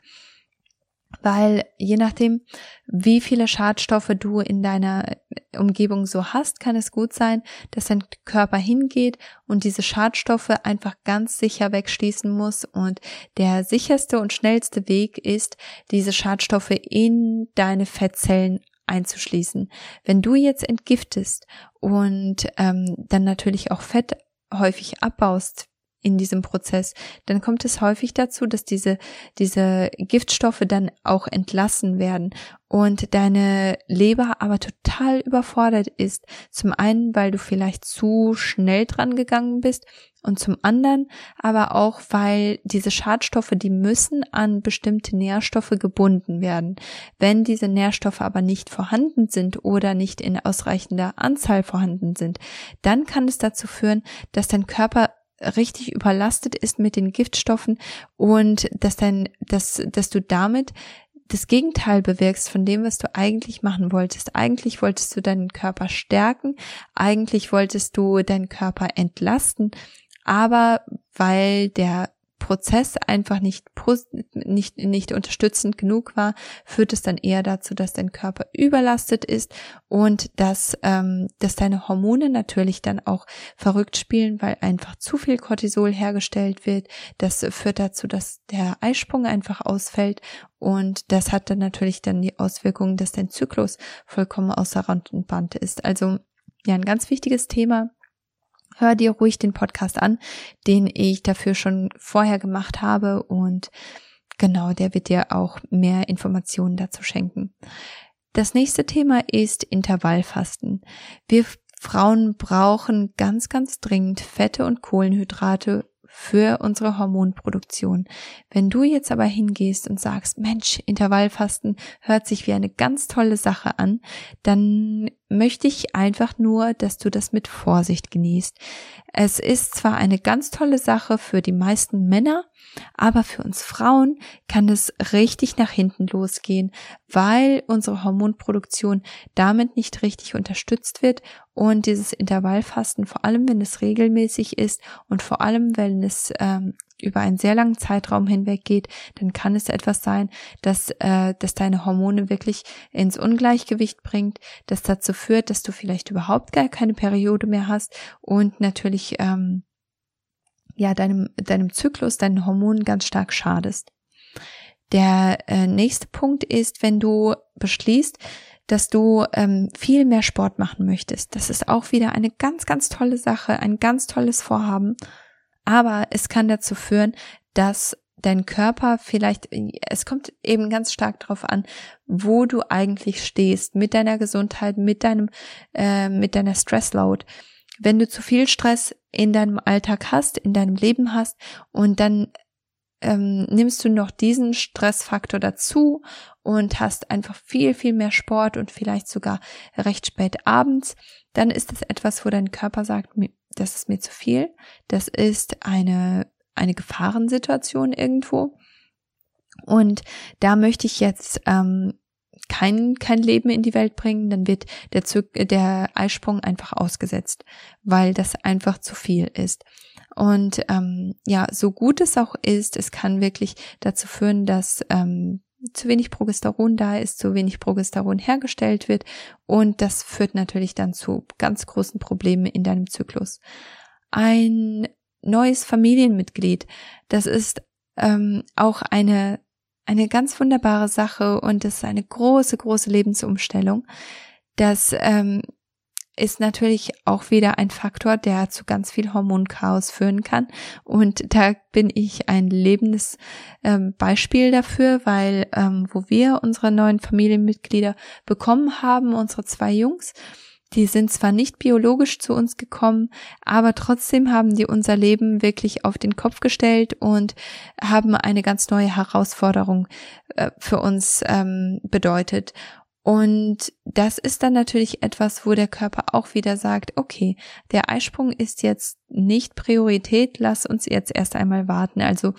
weil je nachdem, wie viele Schadstoffe du in deiner Umgebung so hast, kann es gut sein, dass dein Körper hingeht und diese Schadstoffe einfach ganz sicher wegschließen muss. Und der sicherste und schnellste Weg ist, diese Schadstoffe in deine Fettzellen einzuschließen. Wenn du jetzt entgiftest und ähm, dann natürlich auch Fett häufig abbaust, in diesem Prozess, dann kommt es häufig dazu, dass diese, diese Giftstoffe dann auch entlassen werden und deine Leber aber total überfordert ist. Zum einen, weil du vielleicht zu schnell dran gegangen bist und zum anderen aber auch, weil diese Schadstoffe, die müssen an bestimmte Nährstoffe gebunden werden. Wenn diese Nährstoffe aber nicht vorhanden sind oder nicht in ausreichender Anzahl vorhanden sind, dann kann es dazu führen, dass dein Körper richtig überlastet ist mit den Giftstoffen und dass dein, dass, dass du damit das Gegenteil bewirkst von dem, was du eigentlich machen wolltest. Eigentlich wolltest du deinen Körper stärken, eigentlich wolltest du deinen Körper entlasten, aber weil der Prozess einfach nicht, nicht, nicht unterstützend genug war, führt es dann eher dazu, dass dein Körper überlastet ist und dass, ähm, dass deine Hormone natürlich dann auch verrückt spielen, weil einfach zu viel Cortisol hergestellt wird. Das führt dazu, dass der Eisprung einfach ausfällt und das hat dann natürlich dann die Auswirkung, dass dein Zyklus vollkommen außer Rand und Band ist. Also ja, ein ganz wichtiges Thema hör dir ruhig den Podcast an, den ich dafür schon vorher gemacht habe und genau, der wird dir auch mehr Informationen dazu schenken. Das nächste Thema ist Intervallfasten. Wir Frauen brauchen ganz, ganz dringend Fette und Kohlenhydrate für unsere Hormonproduktion. Wenn du jetzt aber hingehst und sagst, Mensch, Intervallfasten hört sich wie eine ganz tolle Sache an, dann möchte ich einfach nur, dass du das mit Vorsicht genießt. Es ist zwar eine ganz tolle Sache für die meisten Männer, aber für uns Frauen kann es richtig nach hinten losgehen, weil unsere Hormonproduktion damit nicht richtig unterstützt wird und dieses Intervallfasten, vor allem wenn es regelmäßig ist und vor allem wenn es ähm, über einen sehr langen Zeitraum hinweg geht, dann kann es etwas sein, dass, äh, dass deine Hormone wirklich ins Ungleichgewicht bringt, das dazu führt, dass du vielleicht überhaupt gar keine Periode mehr hast und natürlich ähm, ja deinem, deinem Zyklus, deinen Hormonen ganz stark schadest. Der äh, nächste Punkt ist, wenn du beschließt, dass du ähm, viel mehr Sport machen möchtest. Das ist auch wieder eine ganz, ganz tolle Sache, ein ganz tolles Vorhaben. Aber es kann dazu führen, dass dein Körper vielleicht, es kommt eben ganz stark darauf an, wo du eigentlich stehst mit deiner Gesundheit, mit deinem, äh, mit deiner Stressload. Wenn du zu viel Stress in deinem Alltag hast, in deinem Leben hast und dann ähm, nimmst du noch diesen Stressfaktor dazu und hast einfach viel, viel mehr Sport und vielleicht sogar recht spät abends, dann ist es etwas, wo dein Körper sagt, das ist mir zu viel, das ist eine, eine Gefahrensituation irgendwo. Und da möchte ich jetzt ähm, kein, kein Leben in die Welt bringen, dann wird der, Zug, der Eisprung einfach ausgesetzt, weil das einfach zu viel ist. Und ähm, ja, so gut es auch ist, es kann wirklich dazu führen, dass ähm, zu wenig Progesteron da ist, zu wenig Progesteron hergestellt wird und das führt natürlich dann zu ganz großen Problemen in deinem Zyklus. Ein neues Familienmitglied, das ist ähm, auch eine eine ganz wunderbare Sache und es ist eine große große Lebensumstellung. Das ähm, ist natürlich auch wieder ein Faktor, der zu ganz viel Hormonchaos führen kann. Und da bin ich ein lebendes ähm, Beispiel dafür, weil ähm, wo wir unsere neuen Familienmitglieder bekommen haben, unsere zwei Jungs, die sind zwar nicht biologisch zu uns gekommen, aber trotzdem haben die unser Leben wirklich auf den Kopf gestellt und haben eine ganz neue Herausforderung äh, für uns ähm, bedeutet. Und das ist dann natürlich etwas, wo der Körper auch wieder sagt, okay, der Eisprung ist jetzt nicht Priorität, lass uns jetzt erst einmal warten. Also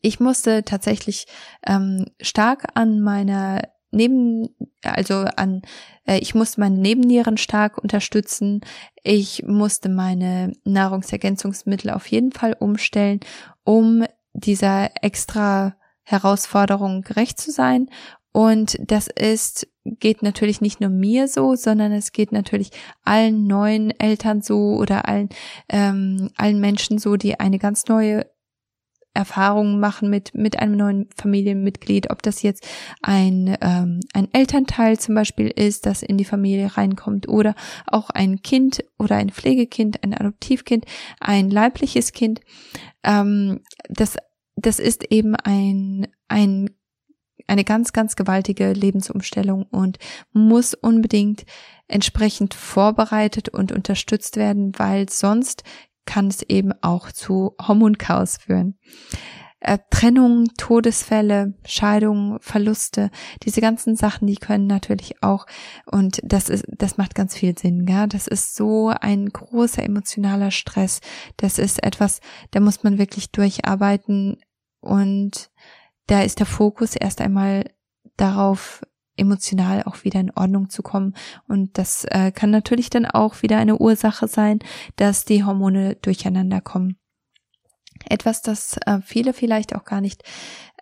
ich musste tatsächlich ähm, stark an meiner Neben, also an, äh, ich musste meine Nebennieren stark unterstützen. Ich musste meine Nahrungsergänzungsmittel auf jeden Fall umstellen, um dieser extra Herausforderung gerecht zu sein und das ist, geht natürlich nicht nur mir so, sondern es geht natürlich allen neuen Eltern so oder allen, ähm, allen Menschen so, die eine ganz neue Erfahrungen machen mit, mit einem neuen Familienmitglied, ob das jetzt ein, ähm, ein Elternteil zum Beispiel ist, das in die Familie reinkommt oder auch ein Kind oder ein Pflegekind, ein Adoptivkind, ein leibliches Kind. Ähm, das, das ist eben ein, ein eine ganz, ganz gewaltige Lebensumstellung und muss unbedingt entsprechend vorbereitet und unterstützt werden, weil sonst kann es eben auch zu Hormonchaos führen. Äh, Trennung, Todesfälle, Scheidungen, Verluste, diese ganzen Sachen, die können natürlich auch, und das ist, das macht ganz viel Sinn, ja. Das ist so ein großer emotionaler Stress. Das ist etwas, da muss man wirklich durcharbeiten und da ist der Fokus erst einmal darauf, emotional auch wieder in Ordnung zu kommen. Und das äh, kann natürlich dann auch wieder eine Ursache sein, dass die Hormone durcheinander kommen. Etwas, das äh, viele vielleicht auch gar nicht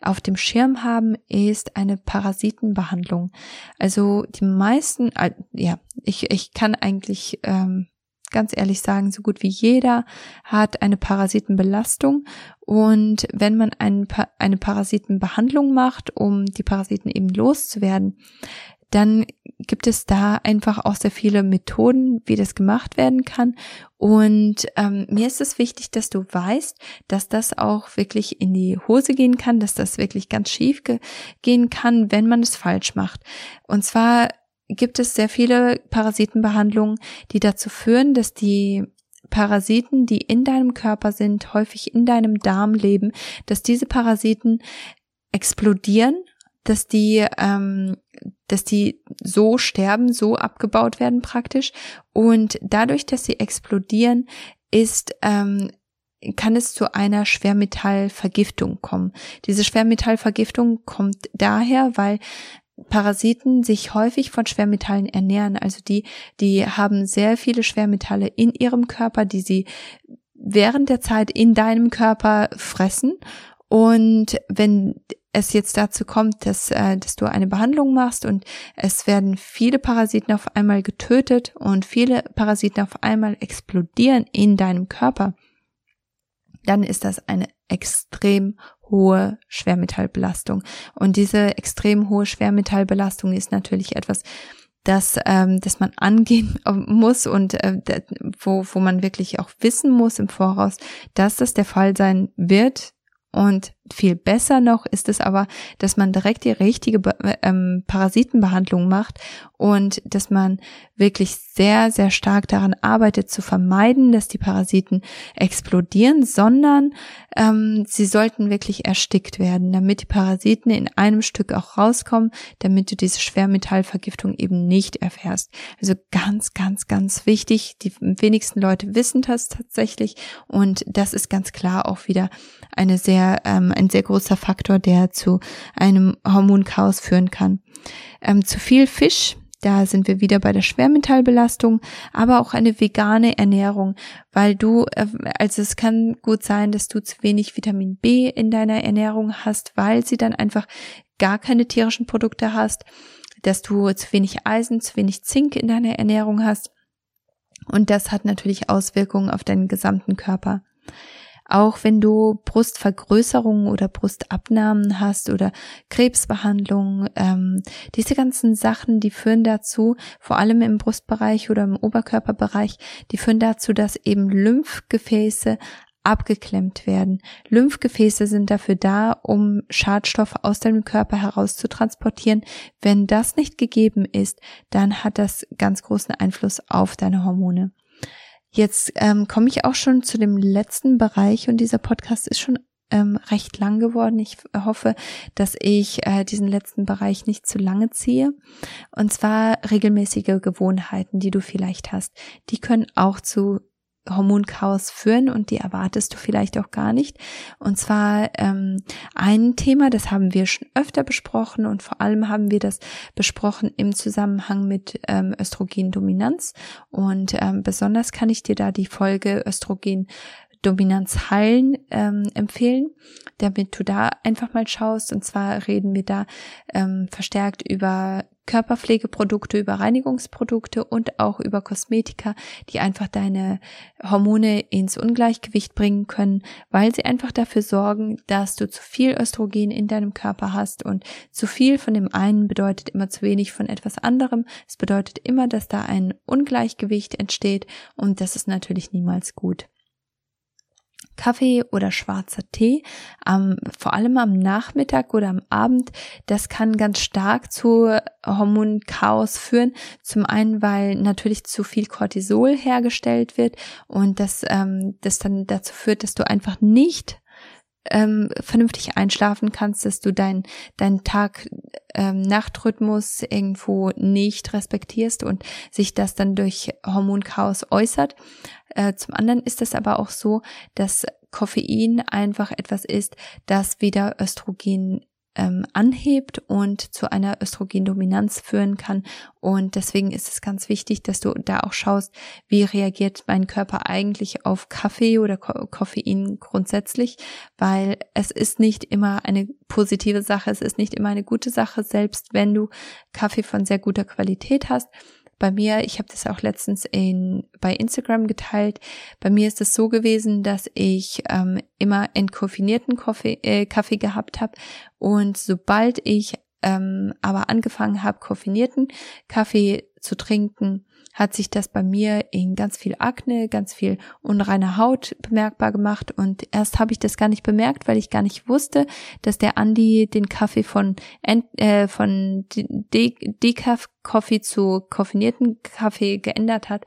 auf dem Schirm haben, ist eine Parasitenbehandlung. Also die meisten, äh, ja, ich, ich kann eigentlich ähm, ganz ehrlich sagen, so gut wie jeder hat eine Parasitenbelastung. Und wenn man ein, eine Parasitenbehandlung macht, um die Parasiten eben loszuwerden, dann gibt es da einfach auch sehr viele Methoden, wie das gemacht werden kann. Und ähm, mir ist es wichtig, dass du weißt, dass das auch wirklich in die Hose gehen kann, dass das wirklich ganz schief gehen kann, wenn man es falsch macht. Und zwar gibt es sehr viele Parasitenbehandlungen, die dazu führen, dass die Parasiten, die in deinem Körper sind, häufig in deinem Darm leben, dass diese Parasiten explodieren, dass die, ähm, dass die so sterben, so abgebaut werden praktisch. Und dadurch, dass sie explodieren, ist ähm, kann es zu einer Schwermetallvergiftung kommen. Diese Schwermetallvergiftung kommt daher, weil Parasiten sich häufig von Schwermetallen ernähren. Also die, die haben sehr viele Schwermetalle in ihrem Körper, die sie während der Zeit in deinem Körper fressen. Und wenn es jetzt dazu kommt, dass, äh, dass du eine Behandlung machst und es werden viele Parasiten auf einmal getötet und viele Parasiten auf einmal explodieren in deinem Körper, dann ist das eine extrem hohe Schwermetallbelastung. Und diese extrem hohe Schwermetallbelastung ist natürlich etwas, das, ähm, das man angehen muss und äh, wo, wo man wirklich auch wissen muss im Voraus, dass das der Fall sein wird, und viel besser noch ist es aber, dass man direkt die richtige ähm, Parasitenbehandlung macht und dass man wirklich sehr, sehr stark daran arbeitet zu vermeiden, dass die Parasiten explodieren, sondern ähm, sie sollten wirklich erstickt werden, damit die Parasiten in einem Stück auch rauskommen, damit du diese Schwermetallvergiftung eben nicht erfährst. Also ganz, ganz, ganz wichtig. Die wenigsten Leute wissen das tatsächlich und das ist ganz klar auch wieder eine sehr, ähm, ein sehr großer Faktor, der zu einem Hormonchaos führen kann. Ähm, zu viel Fisch, da sind wir wieder bei der Schwermetallbelastung, aber auch eine vegane Ernährung, weil du, äh, also es kann gut sein, dass du zu wenig Vitamin B in deiner Ernährung hast, weil sie dann einfach gar keine tierischen Produkte hast, dass du zu wenig Eisen, zu wenig Zink in deiner Ernährung hast. Und das hat natürlich Auswirkungen auf deinen gesamten Körper. Auch wenn du Brustvergrößerungen oder Brustabnahmen hast oder Krebsbehandlungen, ähm, diese ganzen Sachen, die führen dazu, vor allem im Brustbereich oder im Oberkörperbereich, die führen dazu, dass eben Lymphgefäße abgeklemmt werden. Lymphgefäße sind dafür da, um Schadstoffe aus deinem Körper heraus zu transportieren. Wenn das nicht gegeben ist, dann hat das ganz großen Einfluss auf deine Hormone. Jetzt ähm, komme ich auch schon zu dem letzten Bereich und dieser Podcast ist schon ähm, recht lang geworden. Ich hoffe, dass ich äh, diesen letzten Bereich nicht zu lange ziehe. Und zwar regelmäßige Gewohnheiten, die du vielleicht hast. Die können auch zu Hormonchaos führen und die erwartest du vielleicht auch gar nicht. Und zwar ähm, ein Thema, das haben wir schon öfter besprochen und vor allem haben wir das besprochen im Zusammenhang mit ähm, Östrogendominanz. Und ähm, besonders kann ich dir da die Folge Östrogen Dominanz heilen ähm, empfehlen, damit du da einfach mal schaust. Und zwar reden wir da ähm, verstärkt über Körperpflegeprodukte, über Reinigungsprodukte und auch über Kosmetika, die einfach deine Hormone ins Ungleichgewicht bringen können, weil sie einfach dafür sorgen, dass du zu viel Östrogen in deinem Körper hast und zu viel von dem einen bedeutet immer zu wenig von etwas anderem. Es bedeutet immer, dass da ein Ungleichgewicht entsteht und das ist natürlich niemals gut. Kaffee oder schwarzer Tee, ähm, vor allem am Nachmittag oder am Abend, das kann ganz stark zu Hormonchaos führen. Zum einen, weil natürlich zu viel Cortisol hergestellt wird und das, ähm, das dann dazu führt, dass du einfach nicht ähm, vernünftig einschlafen kannst, dass du dein dein Tag ähm, Nachtrhythmus irgendwo nicht respektierst und sich das dann durch Hormonchaos äußert. Äh, zum anderen ist es aber auch so, dass Koffein einfach etwas ist, das wieder Östrogen ähm, anhebt und zu einer Östrogendominanz führen kann. Und deswegen ist es ganz wichtig, dass du da auch schaust, wie reagiert mein Körper eigentlich auf Kaffee oder Ko Koffein grundsätzlich, weil es ist nicht immer eine positive Sache, es ist nicht immer eine gute Sache, selbst wenn du Kaffee von sehr guter Qualität hast bei mir, ich habe das auch letztens in, bei Instagram geteilt, bei mir ist es so gewesen, dass ich ähm, immer entkoffinierten Kaffee, äh, Kaffee gehabt habe. Und sobald ich ähm, aber angefangen habe, koffinierten Kaffee zu trinken, hat sich das bei mir in ganz viel Akne, ganz viel unreine Haut bemerkbar gemacht und erst habe ich das gar nicht bemerkt, weil ich gar nicht wusste, dass der Andi den Kaffee von äh, von Decaf Coffee zu koffinierten Kaffee geändert hat.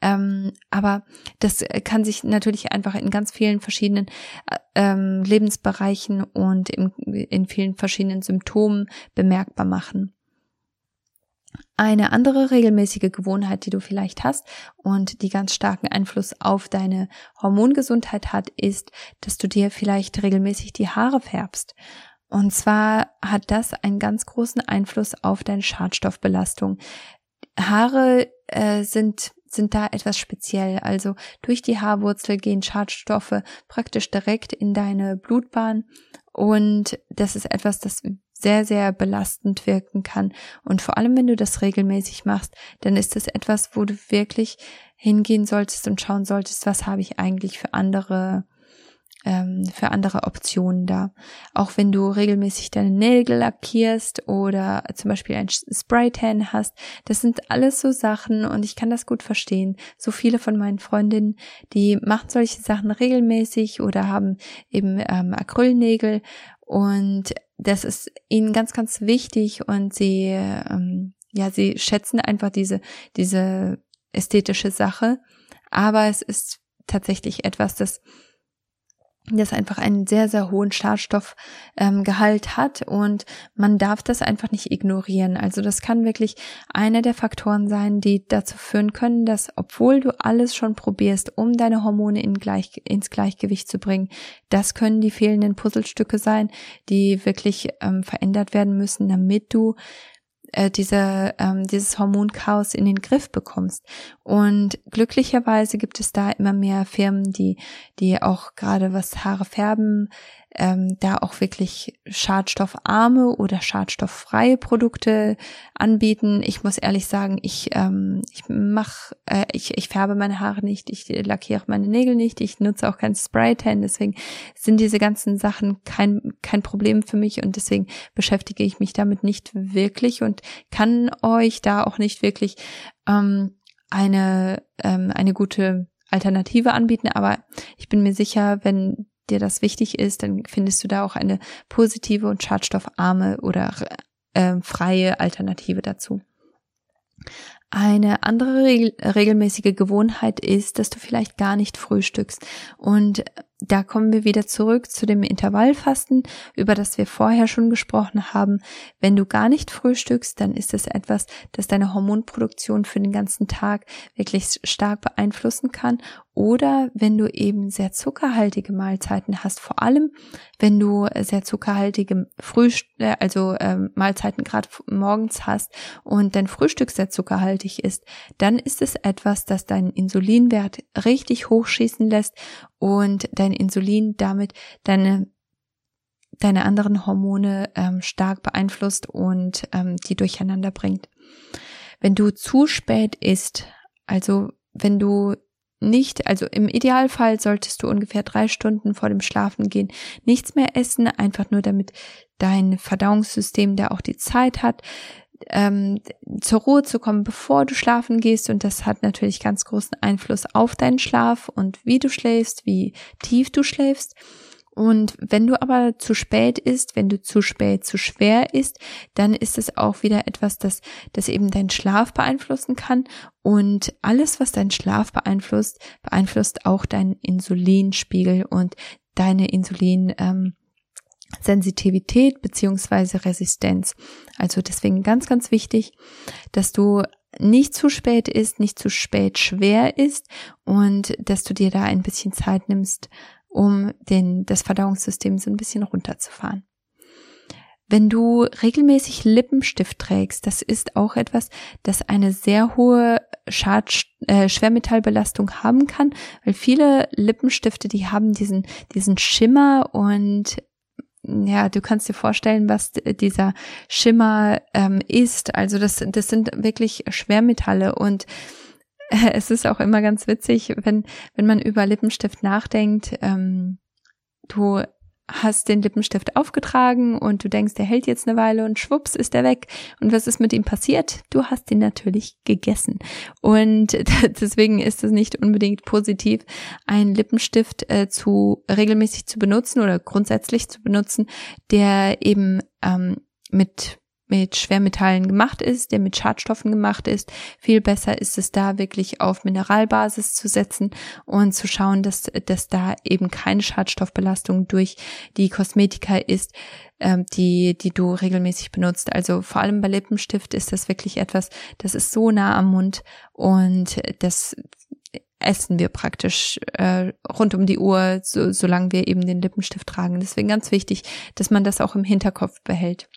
Ähm, aber das kann sich natürlich einfach in ganz vielen verschiedenen äh, ähm, Lebensbereichen und in, in vielen verschiedenen Symptomen bemerkbar machen. Eine andere regelmäßige Gewohnheit, die du vielleicht hast und die ganz starken Einfluss auf deine Hormongesundheit hat, ist, dass du dir vielleicht regelmäßig die Haare färbst. Und zwar hat das einen ganz großen Einfluss auf deine Schadstoffbelastung. Haare äh, sind sind da etwas speziell. Also durch die Haarwurzel gehen Schadstoffe praktisch direkt in deine Blutbahn und das ist etwas, das sehr, sehr belastend wirken kann. Und vor allem, wenn du das regelmäßig machst, dann ist es etwas, wo du wirklich hingehen solltest und schauen solltest, was habe ich eigentlich für andere ähm, für andere Optionen da. Auch wenn du regelmäßig deine Nägel lackierst oder zum Beispiel ein Spraytan hast, das sind alles so Sachen und ich kann das gut verstehen. So viele von meinen Freundinnen, die machen solche Sachen regelmäßig oder haben eben ähm, Acrylnägel und das ist ihnen ganz, ganz wichtig und sie, ähm, ja, sie schätzen einfach diese, diese ästhetische Sache. Aber es ist tatsächlich etwas, das das einfach einen sehr, sehr hohen Schadstoffgehalt ähm, hat und man darf das einfach nicht ignorieren. Also das kann wirklich einer der Faktoren sein, die dazu führen können, dass obwohl du alles schon probierst, um deine Hormone in Gleich, ins Gleichgewicht zu bringen, das können die fehlenden Puzzlestücke sein, die wirklich ähm, verändert werden müssen, damit du äh, diese, ähm, dieses Hormonchaos in den Griff bekommst. Und glücklicherweise gibt es da immer mehr Firmen, die, die auch gerade was Haare färben ähm, da auch wirklich schadstoffarme oder schadstofffreie Produkte anbieten. Ich muss ehrlich sagen, ich ähm, ich mach, äh, ich ich färbe meine Haare nicht, ich lackiere meine Nägel nicht, ich nutze auch kein Spraytan, deswegen sind diese ganzen Sachen kein kein Problem für mich und deswegen beschäftige ich mich damit nicht wirklich und kann euch da auch nicht wirklich ähm, eine ähm, eine gute Alternative anbieten, aber ich bin mir sicher, wenn dir das wichtig ist, dann findest du da auch eine positive und schadstoffarme oder äh, freie Alternative dazu. Eine andere regelmäßige Gewohnheit ist, dass du vielleicht gar nicht frühstückst. Und da kommen wir wieder zurück zu dem Intervallfasten, über das wir vorher schon gesprochen haben. Wenn du gar nicht frühstückst, dann ist es etwas, das deine Hormonproduktion für den ganzen Tag wirklich stark beeinflussen kann. Oder wenn du eben sehr zuckerhaltige Mahlzeiten hast, vor allem wenn du sehr zuckerhaltige Frühst äh, also äh, Mahlzeiten gerade morgens hast und dein Frühstück sehr zuckerhaltig ist, dann ist es etwas, das deinen Insulinwert richtig hochschießen lässt und dein Insulin damit deine deine anderen Hormone ähm, stark beeinflusst und ähm, die durcheinander bringt. Wenn du zu spät isst, also wenn du nicht, also im Idealfall solltest du ungefähr drei Stunden vor dem Schlafen gehen nichts mehr essen, einfach nur damit dein Verdauungssystem da auch die Zeit hat, ähm, zur Ruhe zu kommen, bevor du schlafen gehst. Und das hat natürlich ganz großen Einfluss auf deinen Schlaf und wie du schläfst, wie tief du schläfst. Und wenn du aber zu spät isst, wenn du zu spät zu schwer isst, dann ist es auch wieder etwas, das, das eben deinen Schlaf beeinflussen kann. Und alles, was deinen Schlaf beeinflusst, beeinflusst auch deinen Insulinspiegel und deine Insulin, ähm, Sensitivität beziehungsweise Resistenz. Also deswegen ganz, ganz wichtig, dass du nicht zu spät isst, nicht zu spät schwer isst und dass du dir da ein bisschen Zeit nimmst, um den, das Verdauungssystem so ein bisschen runterzufahren. Wenn du regelmäßig Lippenstift trägst, das ist auch etwas, das eine sehr hohe Schad äh, Schwermetallbelastung haben kann, weil viele Lippenstifte, die haben diesen, diesen Schimmer und ja, du kannst dir vorstellen, was dieser Schimmer ähm, ist. Also das, das sind wirklich Schwermetalle und es ist auch immer ganz witzig, wenn, wenn man über Lippenstift nachdenkt. Ähm, du hast den Lippenstift aufgetragen und du denkst, der hält jetzt eine Weile und schwupps ist er weg. Und was ist mit ihm passiert? Du hast ihn natürlich gegessen. Und deswegen ist es nicht unbedingt positiv, einen Lippenstift äh, zu regelmäßig zu benutzen oder grundsätzlich zu benutzen, der eben ähm, mit mit Schwermetallen gemacht ist, der mit Schadstoffen gemacht ist. Viel besser ist es da wirklich auf Mineralbasis zu setzen und zu schauen, dass, dass da eben keine Schadstoffbelastung durch die Kosmetika ist, ähm, die, die du regelmäßig benutzt. Also vor allem bei Lippenstift ist das wirklich etwas, das ist so nah am Mund und das essen wir praktisch äh, rund um die Uhr, so, solange wir eben den Lippenstift tragen. Deswegen ganz wichtig, dass man das auch im Hinterkopf behält.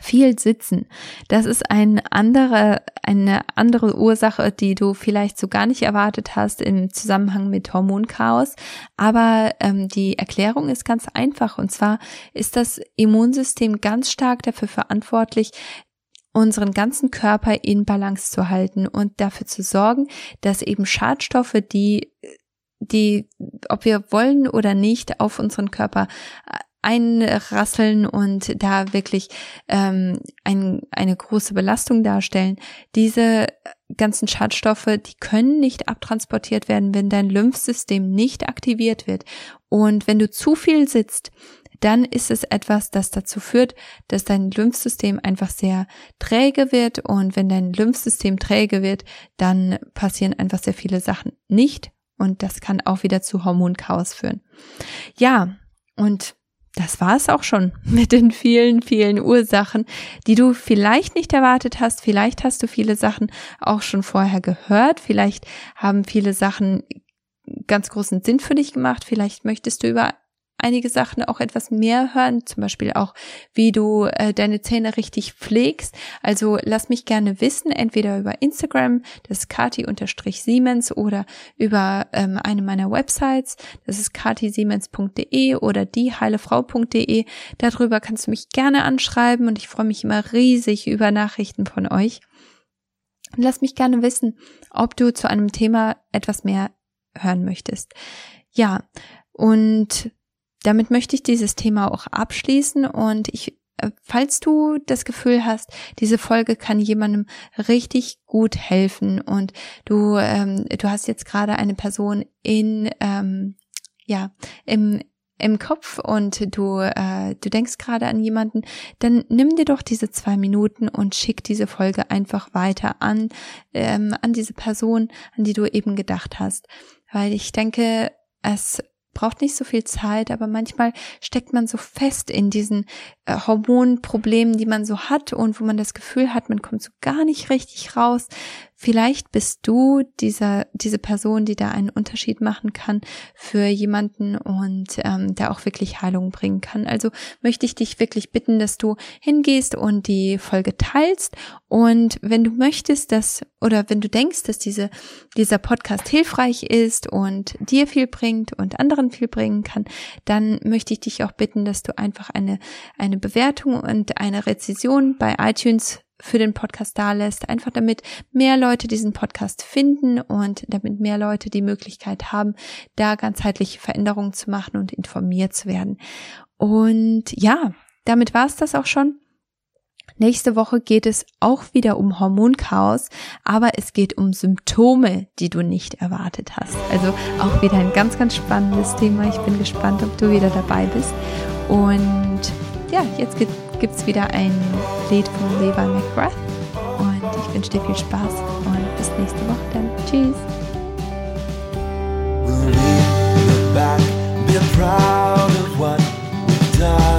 Viel sitzen. Das ist eine andere, eine andere Ursache, die du vielleicht so gar nicht erwartet hast im Zusammenhang mit Hormonchaos. Aber ähm, die Erklärung ist ganz einfach. Und zwar ist das Immunsystem ganz stark dafür verantwortlich, unseren ganzen Körper in Balance zu halten und dafür zu sorgen, dass eben Schadstoffe, die die, ob wir wollen oder nicht, auf unseren Körper einrasseln und da wirklich ähm, ein, eine große Belastung darstellen. Diese ganzen Schadstoffe, die können nicht abtransportiert werden, wenn dein Lymphsystem nicht aktiviert wird. Und wenn du zu viel sitzt, dann ist es etwas, das dazu führt, dass dein Lymphsystem einfach sehr träge wird. Und wenn dein Lymphsystem träge wird, dann passieren einfach sehr viele Sachen nicht. Und das kann auch wieder zu Hormonchaos führen. Ja, und das war es auch schon mit den vielen, vielen Ursachen, die du vielleicht nicht erwartet hast. Vielleicht hast du viele Sachen auch schon vorher gehört. Vielleicht haben viele Sachen ganz großen Sinn für dich gemacht. Vielleicht möchtest du über einige Sachen auch etwas mehr hören, zum Beispiel auch, wie du äh, deine Zähne richtig pflegst. Also lass mich gerne wissen, entweder über Instagram, das ist kati-siemens oder über ähm, eine meiner Websites, das ist katisiemens.de oder dieheilefrau.de. Darüber kannst du mich gerne anschreiben und ich freue mich immer riesig über Nachrichten von euch. Und lass mich gerne wissen, ob du zu einem Thema etwas mehr hören möchtest. Ja, und damit möchte ich dieses Thema auch abschließen und ich äh, Falls du das Gefühl hast, diese Folge kann jemandem richtig gut helfen und du ähm, du hast jetzt gerade eine Person in ähm, ja im im Kopf und du äh, du denkst gerade an jemanden, dann nimm dir doch diese zwei Minuten und schick diese Folge einfach weiter an ähm, an diese Person, an die du eben gedacht hast, weil ich denke, es braucht nicht so viel Zeit, aber manchmal steckt man so fest in diesen äh, Hormonproblemen, die man so hat und wo man das Gefühl hat, man kommt so gar nicht richtig raus. Vielleicht bist du dieser, diese Person, die da einen Unterschied machen kann für jemanden und ähm, der auch wirklich Heilung bringen kann. Also möchte ich dich wirklich bitten, dass du hingehst und die Folge teilst. Und wenn du möchtest, dass oder wenn du denkst, dass diese, dieser Podcast hilfreich ist und dir viel bringt und anderen viel bringen kann, dann möchte ich dich auch bitten, dass du einfach eine, eine Bewertung und eine Rezession bei iTunes für den Podcast da lässt, einfach damit mehr Leute diesen Podcast finden und damit mehr Leute die Möglichkeit haben, da ganzheitliche Veränderungen zu machen und informiert zu werden. Und ja, damit war es das auch schon. Nächste Woche geht es auch wieder um Hormonchaos, aber es geht um Symptome, die du nicht erwartet hast. Also auch wieder ein ganz, ganz spannendes Thema. Ich bin gespannt, ob du wieder dabei bist. Und ja, jetzt geht gibt es wieder ein Lied von Levi McGrath. Und ich wünsche dir viel Spaß und bis nächste Woche dann. Tschüss. daughters